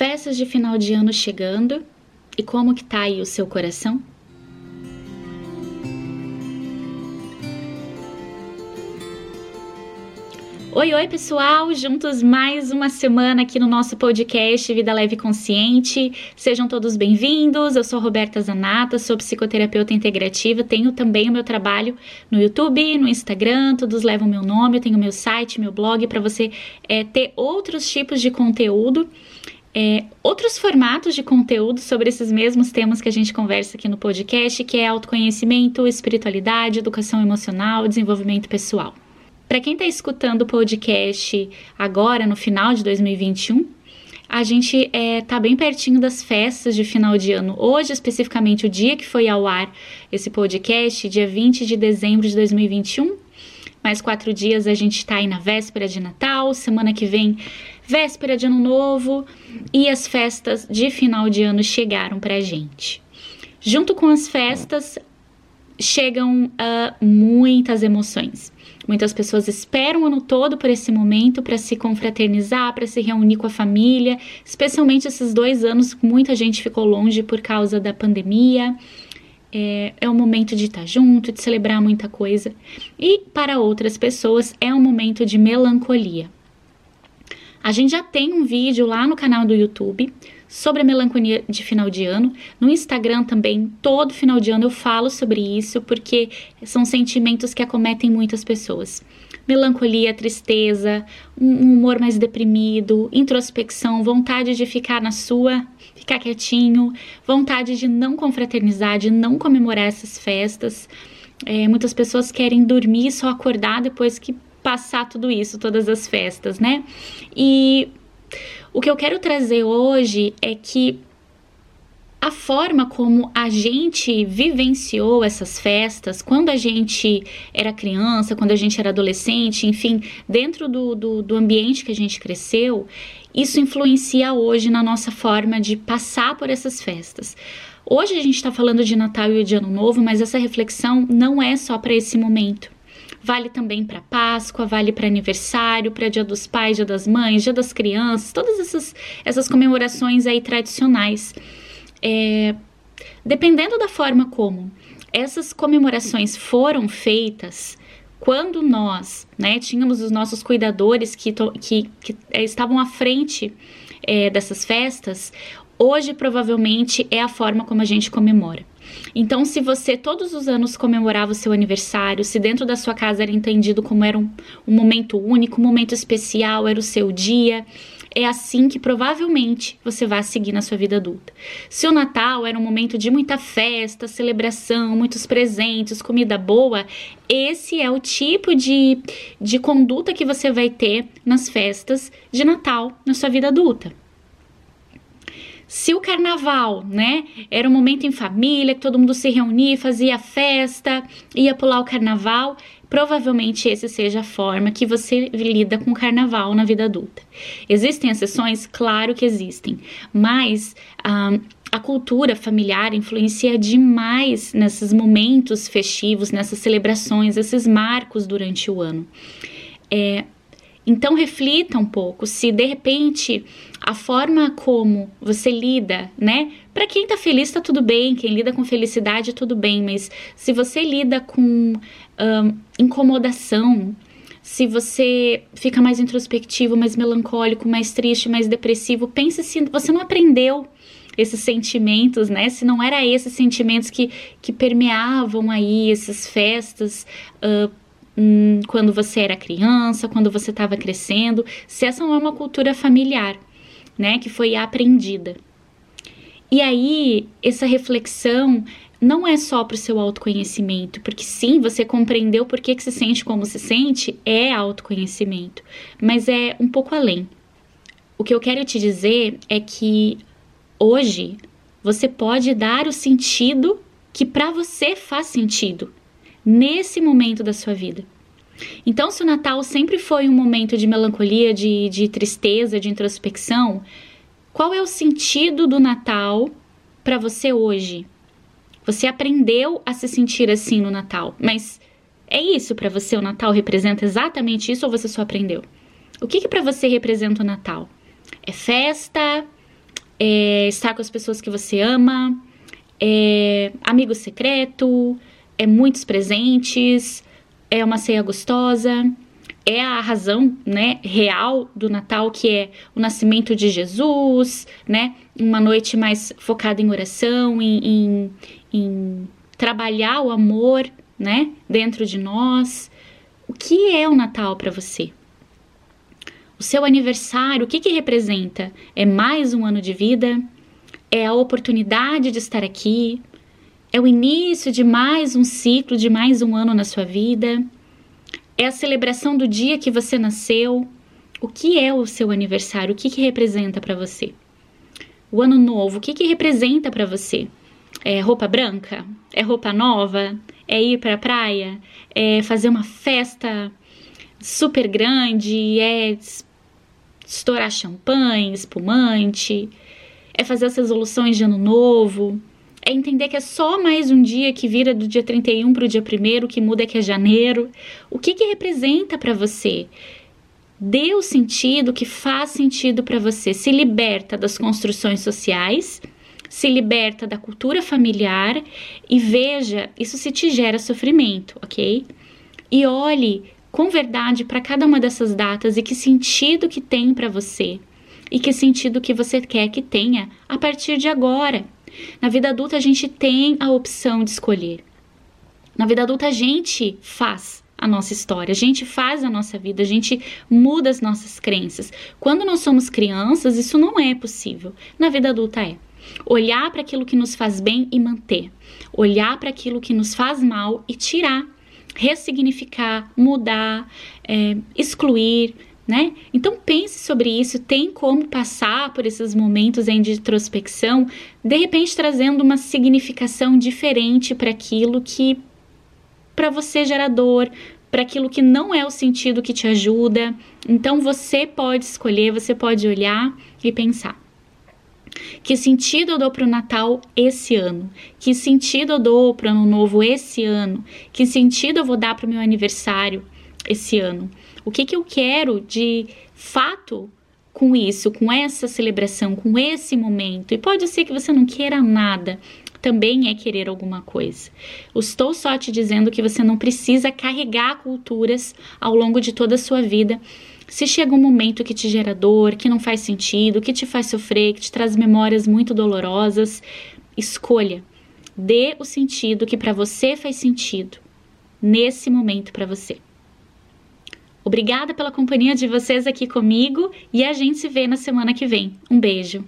Festas de final de ano chegando e como que tá aí o seu coração? Oi, oi, pessoal! Juntos mais uma semana aqui no nosso podcast Vida Leve Consciente. Sejam todos bem-vindos. Eu sou Roberta Zanata, sou psicoterapeuta integrativa. Tenho também o meu trabalho no YouTube, no Instagram, todos levam meu nome. Eu tenho meu site, meu blog para você é, ter outros tipos de conteúdo. É, outros formatos de conteúdo sobre esses mesmos temas que a gente conversa aqui no podcast, que é autoconhecimento, espiritualidade, educação emocional, desenvolvimento pessoal. Para quem está escutando o podcast agora, no final de 2021, a gente está é, tá bem pertinho das festas de final de ano. Hoje, especificamente, o dia que foi ao ar esse podcast, dia 20 de dezembro de 2021. Mais quatro dias a gente está aí na véspera de Natal, semana que vem, véspera de Ano Novo, e as festas de final de ano chegaram para a gente. Junto com as festas, chegam uh, muitas emoções. Muitas pessoas esperam o ano todo por esse momento para se confraternizar, para se reunir com a família, especialmente esses dois anos que muita gente ficou longe por causa da pandemia. É, é um momento de estar junto, de celebrar muita coisa. E para outras pessoas é um momento de melancolia. A gente já tem um vídeo lá no canal do YouTube sobre a melancolia de final de ano. No Instagram também, todo final de ano eu falo sobre isso, porque são sentimentos que acometem muitas pessoas. Melancolia, tristeza, um humor mais deprimido, introspecção, vontade de ficar na sua, ficar quietinho, vontade de não confraternizar, de não comemorar essas festas. É, muitas pessoas querem dormir e só acordar depois que passar tudo isso, todas as festas, né? E o que eu quero trazer hoje é que a forma como a gente vivenciou essas festas, quando a gente era criança, quando a gente era adolescente, enfim, dentro do, do, do, ambiente que a gente cresceu, isso influencia hoje na nossa forma de passar por essas festas. Hoje a gente está falando de Natal e de Ano Novo, mas essa reflexão não é só para esse momento. Vale também para Páscoa, vale para aniversário, para Dia dos Pais, Dia das Mães, Dia das Crianças, todas essas, essas comemorações aí tradicionais. É, dependendo da forma como essas comemorações foram feitas, quando nós né, tínhamos os nossos cuidadores que, que, que é, estavam à frente é, dessas festas, hoje provavelmente é a forma como a gente comemora. Então, se você todos os anos comemorava o seu aniversário, se dentro da sua casa era entendido como era um, um momento único, um momento especial, era o seu dia, é assim que provavelmente você vai seguir na sua vida adulta. Se o Natal era um momento de muita festa, celebração, muitos presentes, comida boa, esse é o tipo de, de conduta que você vai ter nas festas de Natal na sua vida adulta. Se o carnaval, né, era um momento em família, que todo mundo se reunia, fazia festa, ia pular o carnaval, provavelmente esse seja a forma que você lida com o carnaval na vida adulta. Existem exceções? Claro que existem, mas ah, a cultura familiar influencia demais nesses momentos festivos, nessas celebrações, esses marcos durante o ano. É, então reflita um pouco se de repente a forma como você lida, né? Para quem tá feliz tá tudo bem, quem lida com felicidade tudo bem, mas se você lida com incomodação, se você fica mais introspectivo, mais melancólico, mais triste, mais depressivo, pense se você não aprendeu esses sentimentos, né? Se não era esses sentimentos que, que permeavam aí essas festas uh, quando você era criança, quando você estava crescendo, se essa não é uma cultura familiar né, que foi aprendida. E aí, essa reflexão não é só para o seu autoconhecimento, porque sim, você compreendeu por que, que se sente como se sente, é autoconhecimento, mas é um pouco além. O que eu quero te dizer é que hoje você pode dar o sentido que para você faz sentido nesse momento da sua vida. Então, se o Natal sempre foi um momento de melancolia, de, de tristeza, de introspecção, qual é o sentido do Natal para você hoje? Você aprendeu a se sentir assim no Natal, mas é isso para você? O Natal representa exatamente isso ou você só aprendeu? O que, que para você representa o Natal? É festa? é estar com as pessoas que você ama, é amigo secreto, é muitos presentes, é uma ceia gostosa, é a razão, né, real do Natal, que é o nascimento de Jesus, né, uma noite mais focada em oração, em, em, em trabalhar o amor, né, dentro de nós. O que é o Natal para você? O seu aniversário, o que, que representa? É mais um ano de vida? É a oportunidade de estar aqui? É o início de mais um ciclo, de mais um ano na sua vida? É a celebração do dia que você nasceu? O que é o seu aniversário? O que, que representa para você? O ano novo, o que, que representa para você? É roupa branca? É roupa nova? É ir para a praia? É fazer uma festa super grande? É estourar champanhe, espumante, é fazer as resoluções de ano novo, é entender que é só mais um dia que vira do dia 31 para o dia 1 que muda que é janeiro. O que, que representa para você? Dê o sentido que faz sentido para você. Se liberta das construções sociais, se liberta da cultura familiar e veja isso se te gera sofrimento, ok? E olhe com verdade para cada uma dessas datas e que sentido que tem para você e que sentido que você quer que tenha a partir de agora. Na vida adulta a gente tem a opção de escolher. Na vida adulta a gente faz a nossa história, a gente faz a nossa vida, a gente muda as nossas crenças. Quando nós somos crianças, isso não é possível. Na vida adulta é. Olhar para aquilo que nos faz bem e manter. Olhar para aquilo que nos faz mal e tirar ressignificar, mudar, é, excluir, né? Então pense sobre isso, tem como passar por esses momentos de introspecção, de repente trazendo uma significação diferente para aquilo que para você gera dor, para aquilo que não é o sentido que te ajuda. Então você pode escolher, você pode olhar e pensar. Que sentido eu dou para o Natal esse ano? Que sentido eu dou para o Ano Novo esse ano? Que sentido eu vou dar para o meu aniversário esse ano? O que, que eu quero de fato com isso, com essa celebração, com esse momento? E pode ser que você não queira nada, também é querer alguma coisa. estou só te dizendo que você não precisa carregar culturas ao longo de toda a sua vida se chega um momento que te gera dor, que não faz sentido, que te faz sofrer, que te traz memórias muito dolorosas, escolha. Dê o sentido que para você faz sentido nesse momento para você. Obrigada pela companhia de vocês aqui comigo e a gente se vê na semana que vem. Um beijo.